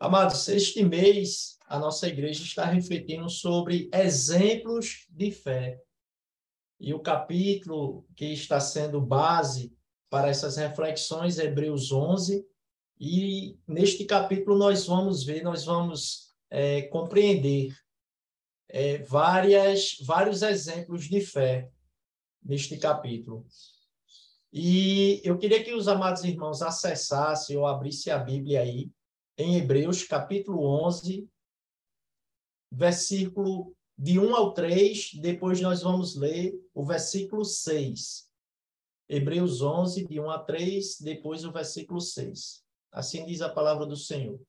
Amados, este mês a nossa igreja está refletindo sobre exemplos de fé. E o capítulo que está sendo base para essas reflexões é Hebreus 11. E neste capítulo nós vamos ver, nós vamos é, compreender é, várias, vários exemplos de fé neste capítulo. E eu queria que os amados irmãos acessassem ou abrissem a Bíblia aí, em Hebreus, capítulo 11, versículo de 1 ao 3, depois nós vamos ler o versículo 6. Hebreus 11, de 1 a 3, depois o versículo 6. Assim diz a palavra do Senhor.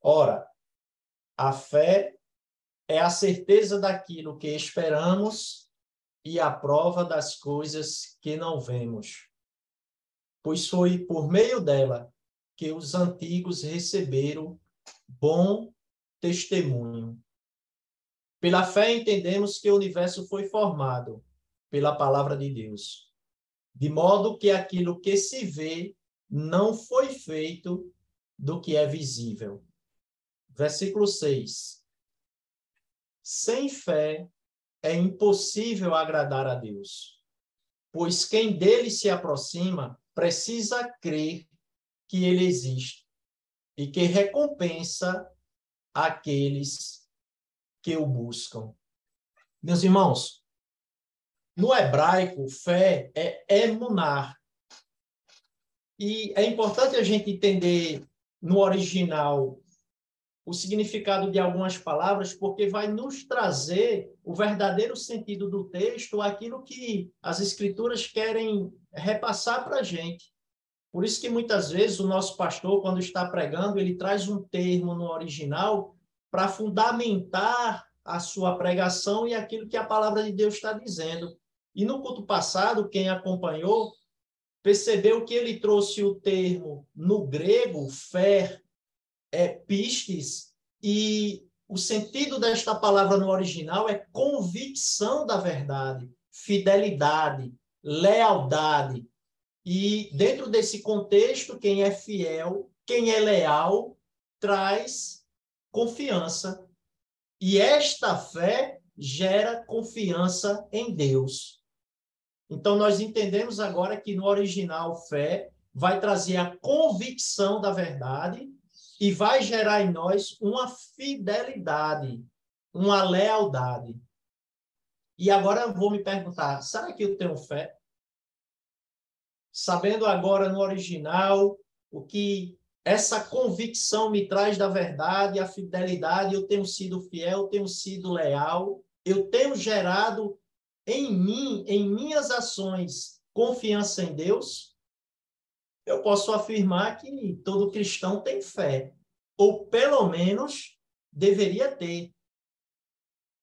Ora, a fé é a certeza daquilo que esperamos e a prova das coisas que não vemos. Pois foi por meio dela que os antigos receberam bom testemunho. Pela fé entendemos que o universo foi formado pela palavra de Deus, de modo que aquilo que se vê não foi feito do que é visível. Versículo 6. Sem fé é impossível agradar a Deus, pois quem dele se aproxima precisa crer que ele existe e que recompensa aqueles que o buscam. Meus irmãos, no hebraico, fé é emunar. E é importante a gente entender no original o significado de algumas palavras, porque vai nos trazer o verdadeiro sentido do texto, aquilo que as escrituras querem repassar para a gente. Por isso que muitas vezes o nosso pastor, quando está pregando, ele traz um termo no original para fundamentar a sua pregação e aquilo que a palavra de Deus está dizendo. E no culto passado, quem acompanhou, percebeu que ele trouxe o termo no grego, fé, é pistes, e o sentido desta palavra no original é convicção da verdade, fidelidade, lealdade. E dentro desse contexto, quem é fiel, quem é leal, traz confiança. E esta fé gera confiança em Deus. Então, nós entendemos agora que no original, fé vai trazer a convicção da verdade e vai gerar em nós uma fidelidade, uma lealdade. E agora eu vou me perguntar: será que eu tenho fé? Sabendo agora no original o que essa convicção me traz da verdade, a fidelidade, eu tenho sido fiel, tenho sido leal, eu tenho gerado em mim, em minhas ações, confiança em Deus? eu posso afirmar que todo cristão tem fé, ou pelo menos deveria ter.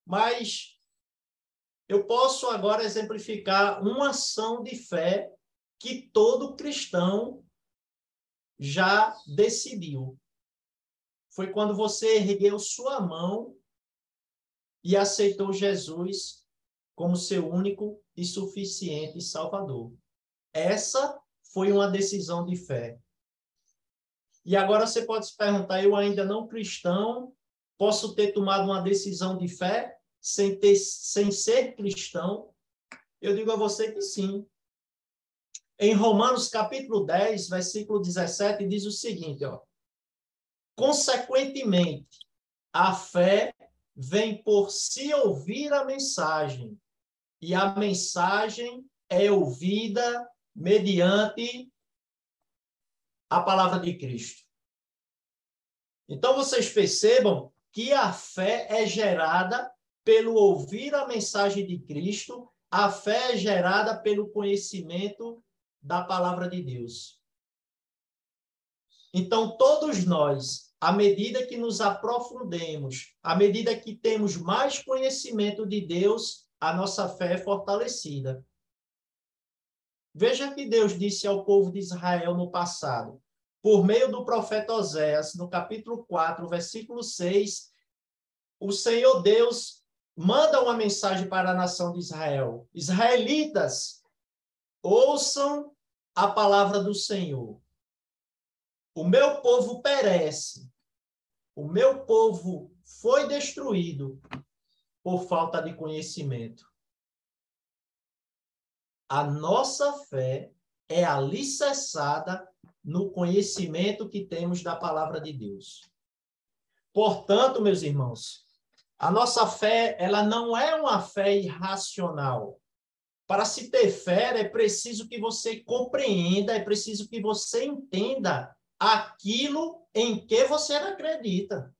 Mas eu posso agora exemplificar uma ação de fé que todo cristão já decidiu. Foi quando você ergueu sua mão e aceitou Jesus como seu único e suficiente Salvador. Essa foi uma decisão de fé. E agora você pode se perguntar: eu ainda não cristão, posso ter tomado uma decisão de fé sem, ter, sem ser cristão? Eu digo a você que sim. Em Romanos capítulo 10, versículo 17, diz o seguinte: ó, Consequentemente, a fé vem por se ouvir a mensagem, e a mensagem é ouvida mediante a palavra de Cristo. Então vocês percebam que a fé é gerada pelo ouvir a mensagem de Cristo, a fé é gerada pelo conhecimento da palavra de Deus. Então todos nós, à medida que nos aprofundemos, à medida que temos mais conhecimento de Deus, a nossa fé é fortalecida. Veja que Deus disse ao povo de Israel no passado, por meio do profeta Oséias, no capítulo 4, versículo 6, o Senhor Deus manda uma mensagem para a nação de Israel: Israelitas, ouçam a palavra do Senhor. o meu povo perece, o meu povo foi destruído por falta de conhecimento. A nossa fé é alicerçada no conhecimento que temos da palavra de Deus. Portanto, meus irmãos, a nossa fé, ela não é uma fé irracional. Para se ter fé, é preciso que você compreenda, é preciso que você entenda aquilo em que você acredita.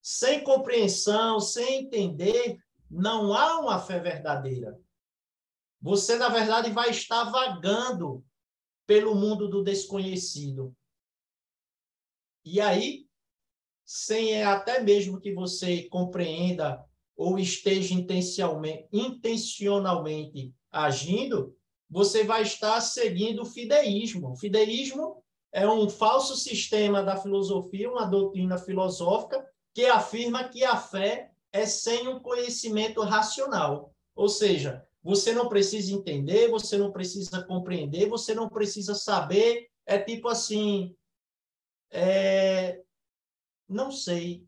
Sem compreensão, sem entender, não há uma fé verdadeira. Você, na verdade, vai estar vagando pelo mundo do desconhecido. E aí, sem até mesmo que você compreenda ou esteja intencionalmente, intencionalmente agindo, você vai estar seguindo o fideísmo. O fideísmo é um falso sistema da filosofia, uma doutrina filosófica que afirma que a fé é sem um conhecimento racional. Ou seja, você não precisa entender, você não precisa compreender, você não precisa saber. É tipo assim. É... Não sei,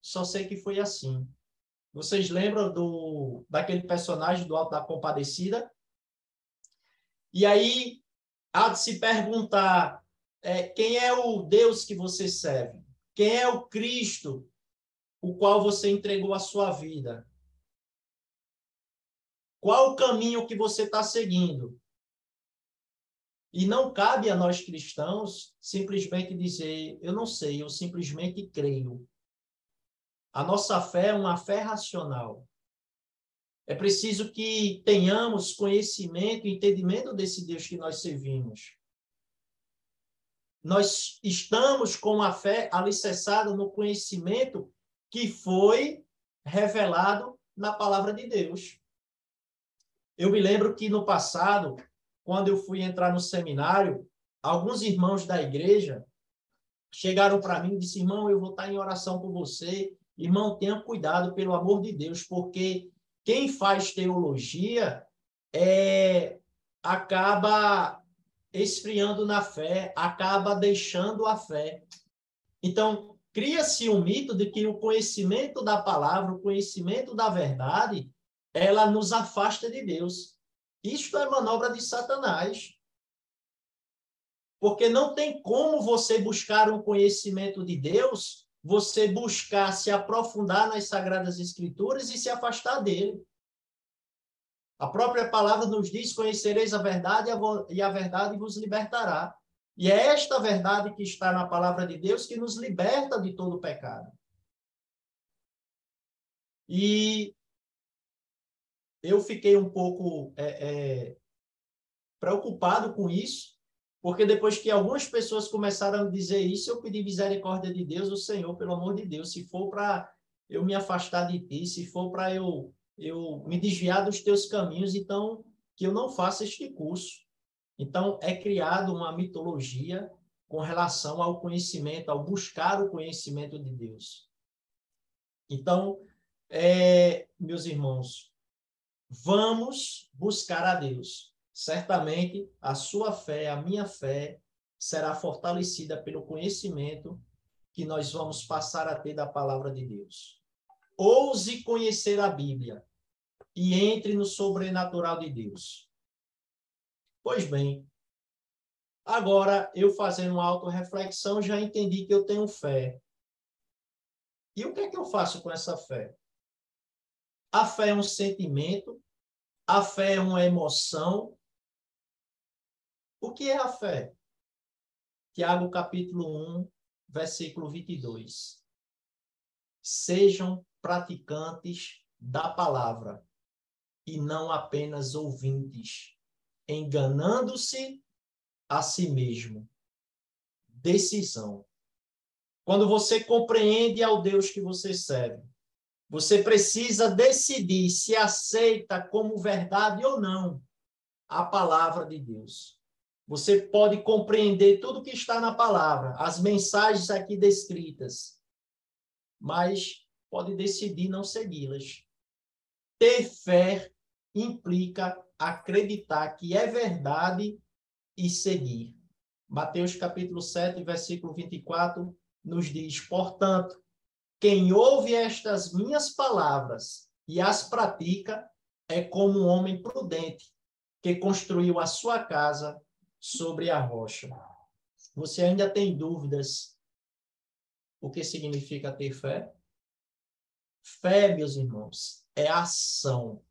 só sei que foi assim. Vocês lembram do daquele personagem do Alto da Compadecida? E aí há de se perguntar é, quem é o Deus que você serve? Quem é o Cristo o qual você entregou a sua vida? Qual o caminho que você está seguindo? E não cabe a nós cristãos simplesmente dizer, eu não sei, eu simplesmente creio. A nossa fé é uma fé racional. É preciso que tenhamos conhecimento entendimento desse Deus que nós servimos. Nós estamos com a fé alicerçada no conhecimento que foi revelado na palavra de Deus. Eu me lembro que no passado, quando eu fui entrar no seminário, alguns irmãos da igreja chegaram para mim e disseram: irmão, eu vou estar em oração por você. Irmão, tenha cuidado, pelo amor de Deus, porque quem faz teologia é, acaba esfriando na fé, acaba deixando a fé. Então, cria-se um mito de que o conhecimento da palavra, o conhecimento da verdade, ela nos afasta de Deus. Isto é manobra de Satanás. Porque não tem como você buscar um conhecimento de Deus, você buscar se aprofundar nas sagradas escrituras e se afastar dele. A própria palavra nos diz: conhecereis a verdade e a verdade vos libertará. E é esta verdade que está na palavra de Deus que nos liberta de todo pecado. E eu fiquei um pouco é, é, preocupado com isso, porque depois que algumas pessoas começaram a dizer isso, eu pedi misericórdia de Deus, o Senhor, pelo amor de Deus, se for para eu me afastar de ti, se for para eu, eu me desviar dos teus caminhos, então que eu não faça este curso. Então, é criado uma mitologia com relação ao conhecimento, ao buscar o conhecimento de Deus. Então, é, meus irmãos, Vamos buscar a Deus. Certamente a sua fé, a minha fé, será fortalecida pelo conhecimento que nós vamos passar a ter da palavra de Deus. Ouse conhecer a Bíblia e entre no sobrenatural de Deus. Pois bem, agora eu fazendo uma autorreflexão já entendi que eu tenho fé. E o que é que eu faço com essa fé? A fé é um sentimento, a fé é uma emoção. O que é a fé? Tiago capítulo 1, versículo 22. Sejam praticantes da palavra e não apenas ouvintes, enganando-se a si mesmo. Decisão. Quando você compreende ao Deus que você serve, você precisa decidir se aceita como verdade ou não a palavra de Deus. Você pode compreender tudo que está na palavra, as mensagens aqui descritas, mas pode decidir não segui-las. Ter fé implica acreditar que é verdade e seguir. Mateus capítulo 7, versículo 24, nos diz: Portanto, quem ouve estas minhas palavras e as pratica é como um homem prudente que construiu a sua casa sobre a rocha. Você ainda tem dúvidas o que significa ter fé? Fé, meus irmãos, é ação.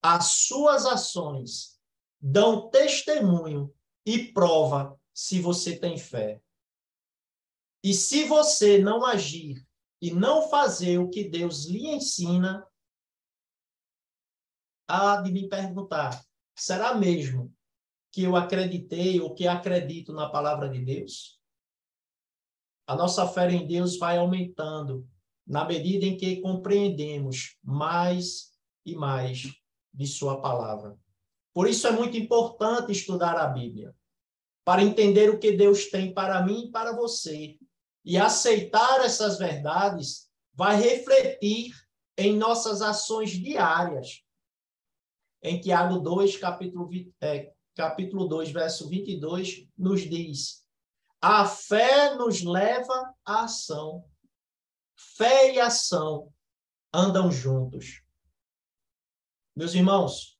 As suas ações dão testemunho e prova se você tem fé. E se você não agir e não fazer o que Deus lhe ensina, há de me perguntar: será mesmo que eu acreditei ou que acredito na palavra de Deus? A nossa fé em Deus vai aumentando na medida em que compreendemos mais e mais de Sua palavra. Por isso é muito importante estudar a Bíblia, para entender o que Deus tem para mim e para você. E aceitar essas verdades vai refletir em nossas ações diárias. Em Tiago 2, capítulo, é, capítulo 2, verso 22, nos diz: A fé nos leva à ação. Fé e ação andam juntos. Meus irmãos,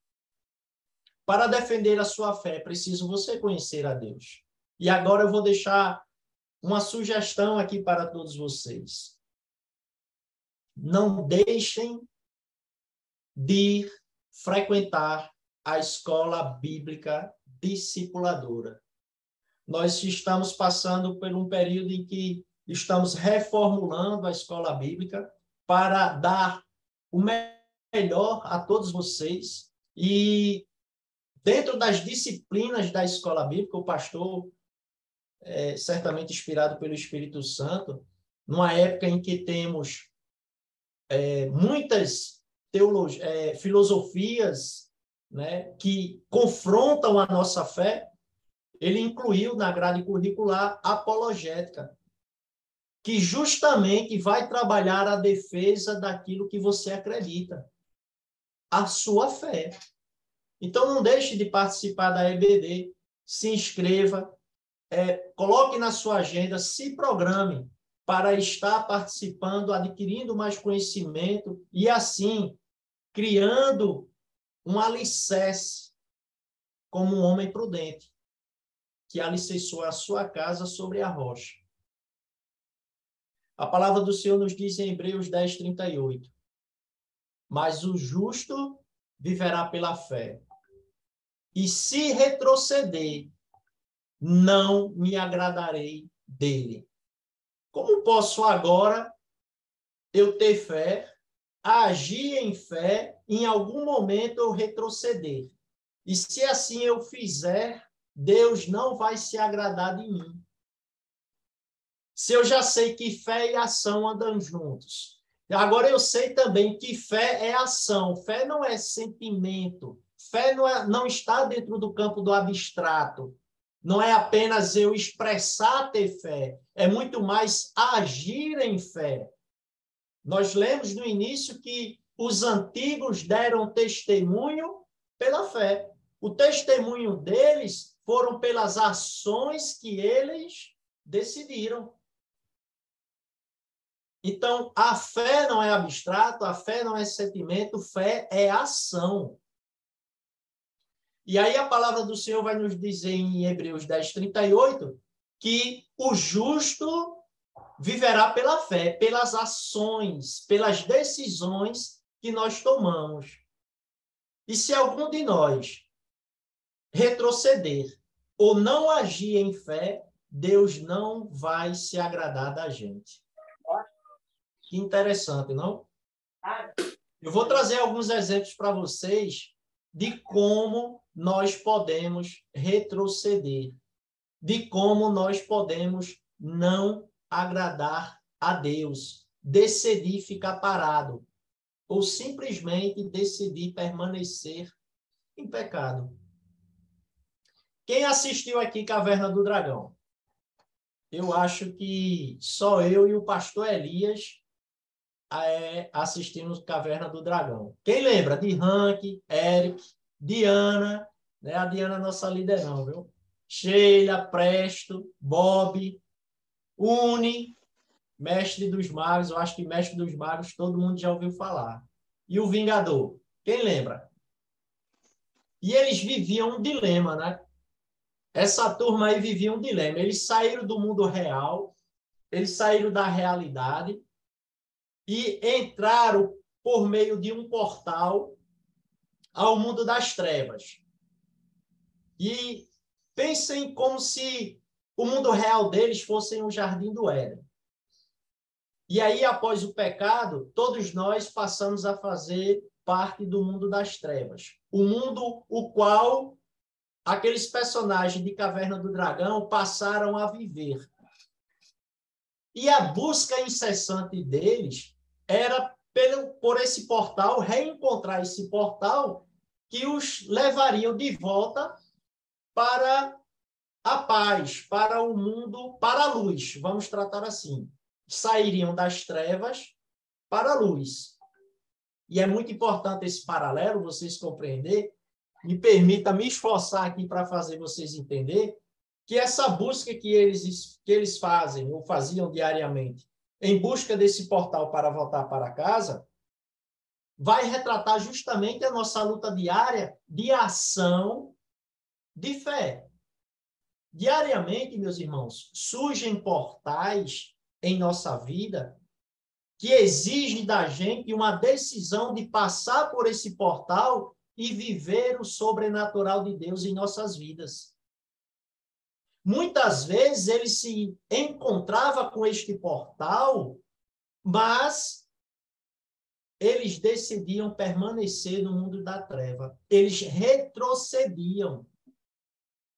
para defender a sua fé, é preciso você conhecer a Deus. E agora eu vou deixar uma sugestão aqui para todos vocês. Não deixem de frequentar a escola bíblica discipuladora. Nós estamos passando por um período em que estamos reformulando a escola bíblica para dar o melhor a todos vocês e Dentro das disciplinas da escola bíblica, o pastor, é, certamente inspirado pelo Espírito Santo, numa época em que temos é, muitas é, filosofias né, que confrontam a nossa fé, ele incluiu na grade curricular apologética, que justamente vai trabalhar a defesa daquilo que você acredita, a sua fé. Então, não deixe de participar da EBD, se inscreva, é, coloque na sua agenda, se programe para estar participando, adquirindo mais conhecimento e, assim, criando um alicerce como um homem prudente, que alicerçou a sua casa sobre a rocha. A palavra do Senhor nos diz em Hebreus 10, 38. Mas o justo viverá pela fé. E se retroceder, não me agradarei dele. Como posso agora eu ter fé, agir em fé, em algum momento eu retroceder? E se assim eu fizer, Deus não vai se agradar de mim. Se eu já sei que fé e ação andam juntos. Agora eu sei também que fé é ação, fé não é sentimento, Fé não, é, não está dentro do campo do abstrato. Não é apenas eu expressar ter fé, é muito mais agir em fé. Nós lemos no início que os antigos deram testemunho pela fé. O testemunho deles foram pelas ações que eles decidiram. Então, a fé não é abstrato, a fé não é sentimento, fé é ação. E aí a palavra do Senhor vai nos dizer em Hebreus 10, 38, que o justo viverá pela fé, pelas ações, pelas decisões que nós tomamos. E se algum de nós retroceder ou não agir em fé, Deus não vai se agradar da gente. Que interessante, não? Eu vou trazer alguns exemplos para vocês de como nós podemos retroceder, de como nós podemos não agradar a Deus, decidir ficar parado, ou simplesmente decidir permanecer em pecado. Quem assistiu aqui Caverna do Dragão? Eu acho que só eu e o pastor Elias é, assistimos Caverna do Dragão. Quem lembra de Hank, Eric, Diana, né? A Diana é nossa líder não, viu? Sheila, Presto, Bob, Uni, Mestre dos Magos. Eu acho que Mestre dos Magos todo mundo já ouviu falar. E o Vingador. Quem lembra? E eles viviam um dilema, né? Essa turma aí vivia um dilema. Eles saíram do mundo real, eles saíram da realidade e entraram por meio de um portal ao mundo das trevas. E pensem como se o mundo real deles fosse o jardim do Éden. E aí, após o pecado, todos nós passamos a fazer parte do mundo das trevas. O mundo o qual aqueles personagens de Caverna do Dragão passaram a viver. E a busca incessante deles era pelo, por esse portal, reencontrar esse portal que os levariam de volta para a paz, para o mundo, para a luz, vamos tratar assim. Sairiam das trevas para a luz. E é muito importante esse paralelo, vocês compreender. Me permita me esforçar aqui para fazer vocês entender que essa busca que eles, que eles fazem ou faziam diariamente em busca desse portal para voltar para casa, vai retratar justamente a nossa luta diária de ação de fé. Diariamente, meus irmãos, surgem portais em nossa vida que exigem da gente uma decisão de passar por esse portal e viver o sobrenatural de Deus em nossas vidas. Muitas vezes ele se encontrava com este portal, mas eles decidiam permanecer no mundo da treva. Eles retrocediam.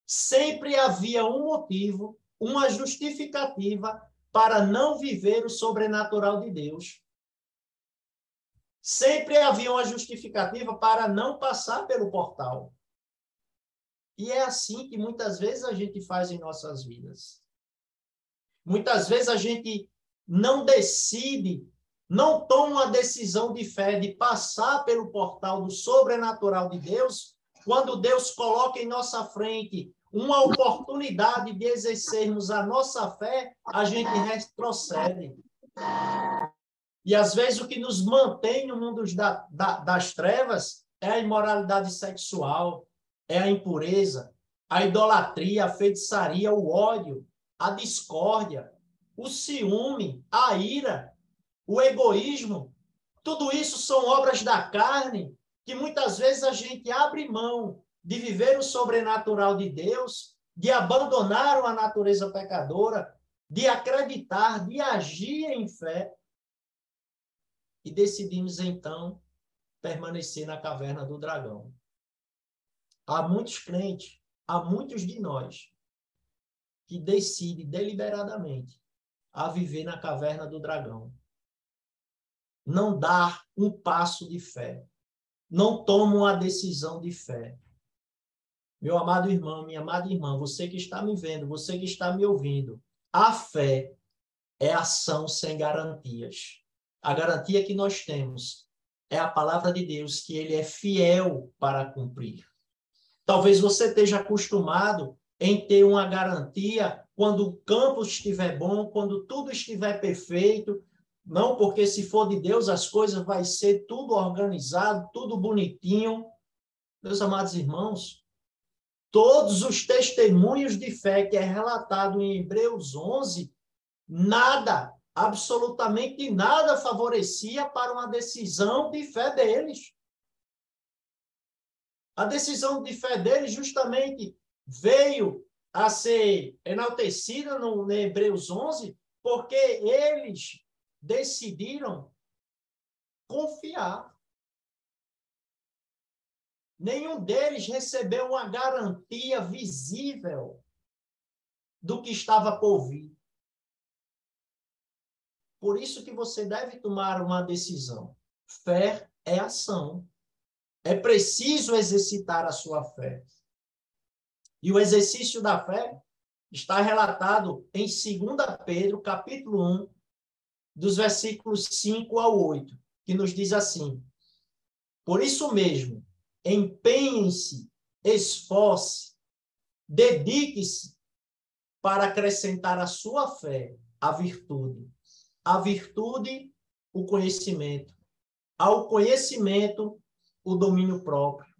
Sempre havia um motivo, uma justificativa para não viver o sobrenatural de Deus. Sempre havia uma justificativa para não passar pelo portal. E é assim que muitas vezes a gente faz em nossas vidas. Muitas vezes a gente não decide, não toma uma decisão de fé de passar pelo portal do sobrenatural de Deus, quando Deus coloca em nossa frente uma oportunidade de exercermos a nossa fé, a gente retrocede. E às vezes o que nos mantém no mundo da, da, das trevas é a imoralidade sexual, é a impureza, a idolatria, a feitiçaria, o ódio, a discórdia, o ciúme, a ira, o egoísmo. Tudo isso são obras da carne que muitas vezes a gente abre mão de viver o sobrenatural de Deus, de abandonar a natureza pecadora, de acreditar, de agir em fé. E decidimos então permanecer na caverna do dragão. Há muitos crentes, há muitos de nós que decidem deliberadamente a viver na caverna do dragão. Não dar um passo de fé. Não tomam a decisão de fé. Meu amado irmão, minha amada irmã, você que está me vendo, você que está me ouvindo, a fé é ação sem garantias. A garantia que nós temos é a palavra de Deus, que ele é fiel para cumprir. Talvez você esteja acostumado em ter uma garantia quando o campo estiver bom, quando tudo estiver perfeito. Não, porque se for de Deus, as coisas vai ser tudo organizado, tudo bonitinho. Meus amados irmãos, todos os testemunhos de fé que é relatado em Hebreus 11, nada, absolutamente nada favorecia para uma decisão de fé deles. A decisão de fé dele justamente veio a ser enaltecida no, Hebreus 11, porque eles decidiram confiar. Nenhum deles recebeu uma garantia visível do que estava por vir. Por isso que você deve tomar uma decisão. Fé é ação. É preciso exercitar a sua fé. E o exercício da fé está relatado em 2 Pedro, capítulo 1, dos versículos 5 ao 8, que nos diz assim: Por isso mesmo, empenhem-se, esforce, Dedique-se para acrescentar à sua fé a virtude. A virtude, o conhecimento. Ao conhecimento, o domínio próprio.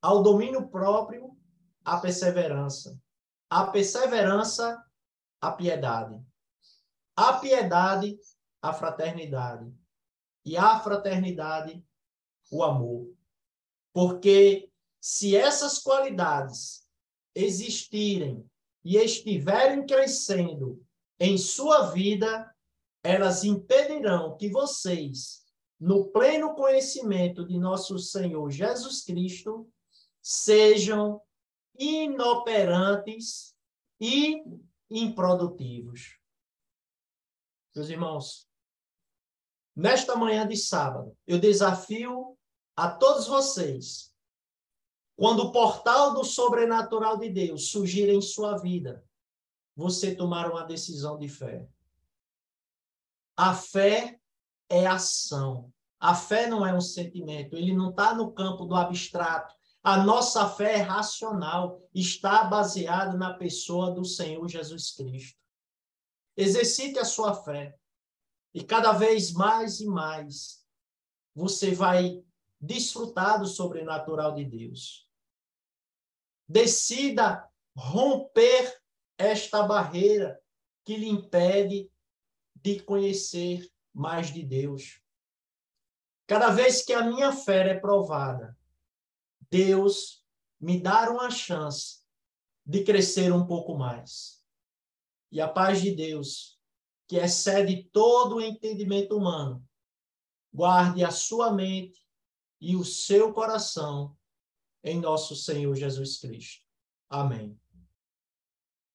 Ao domínio próprio, a perseverança. A perseverança, a piedade. A piedade, a fraternidade. E a fraternidade, o amor. Porque se essas qualidades existirem e estiverem crescendo em sua vida, elas impedirão que vocês, no pleno conhecimento de nosso Senhor Jesus Cristo, sejam inoperantes e improdutivos. Meus irmãos, nesta manhã de sábado, eu desafio a todos vocês, quando o portal do sobrenatural de Deus surgir em sua vida, você tomar uma decisão de fé. A fé é ação. A fé não é um sentimento, ele não está no campo do abstrato. A nossa fé é racional, está baseada na pessoa do Senhor Jesus Cristo. Exercite a sua fé. E cada vez mais e mais você vai desfrutar do sobrenatural de Deus. Decida romper esta barreira que lhe impede de conhecer mais de Deus. Cada vez que a minha fé é provada, Deus me dá uma chance de crescer um pouco mais. E a paz de Deus, que excede todo o entendimento humano, guarde a sua mente e o seu coração em nosso Senhor Jesus Cristo. Amém.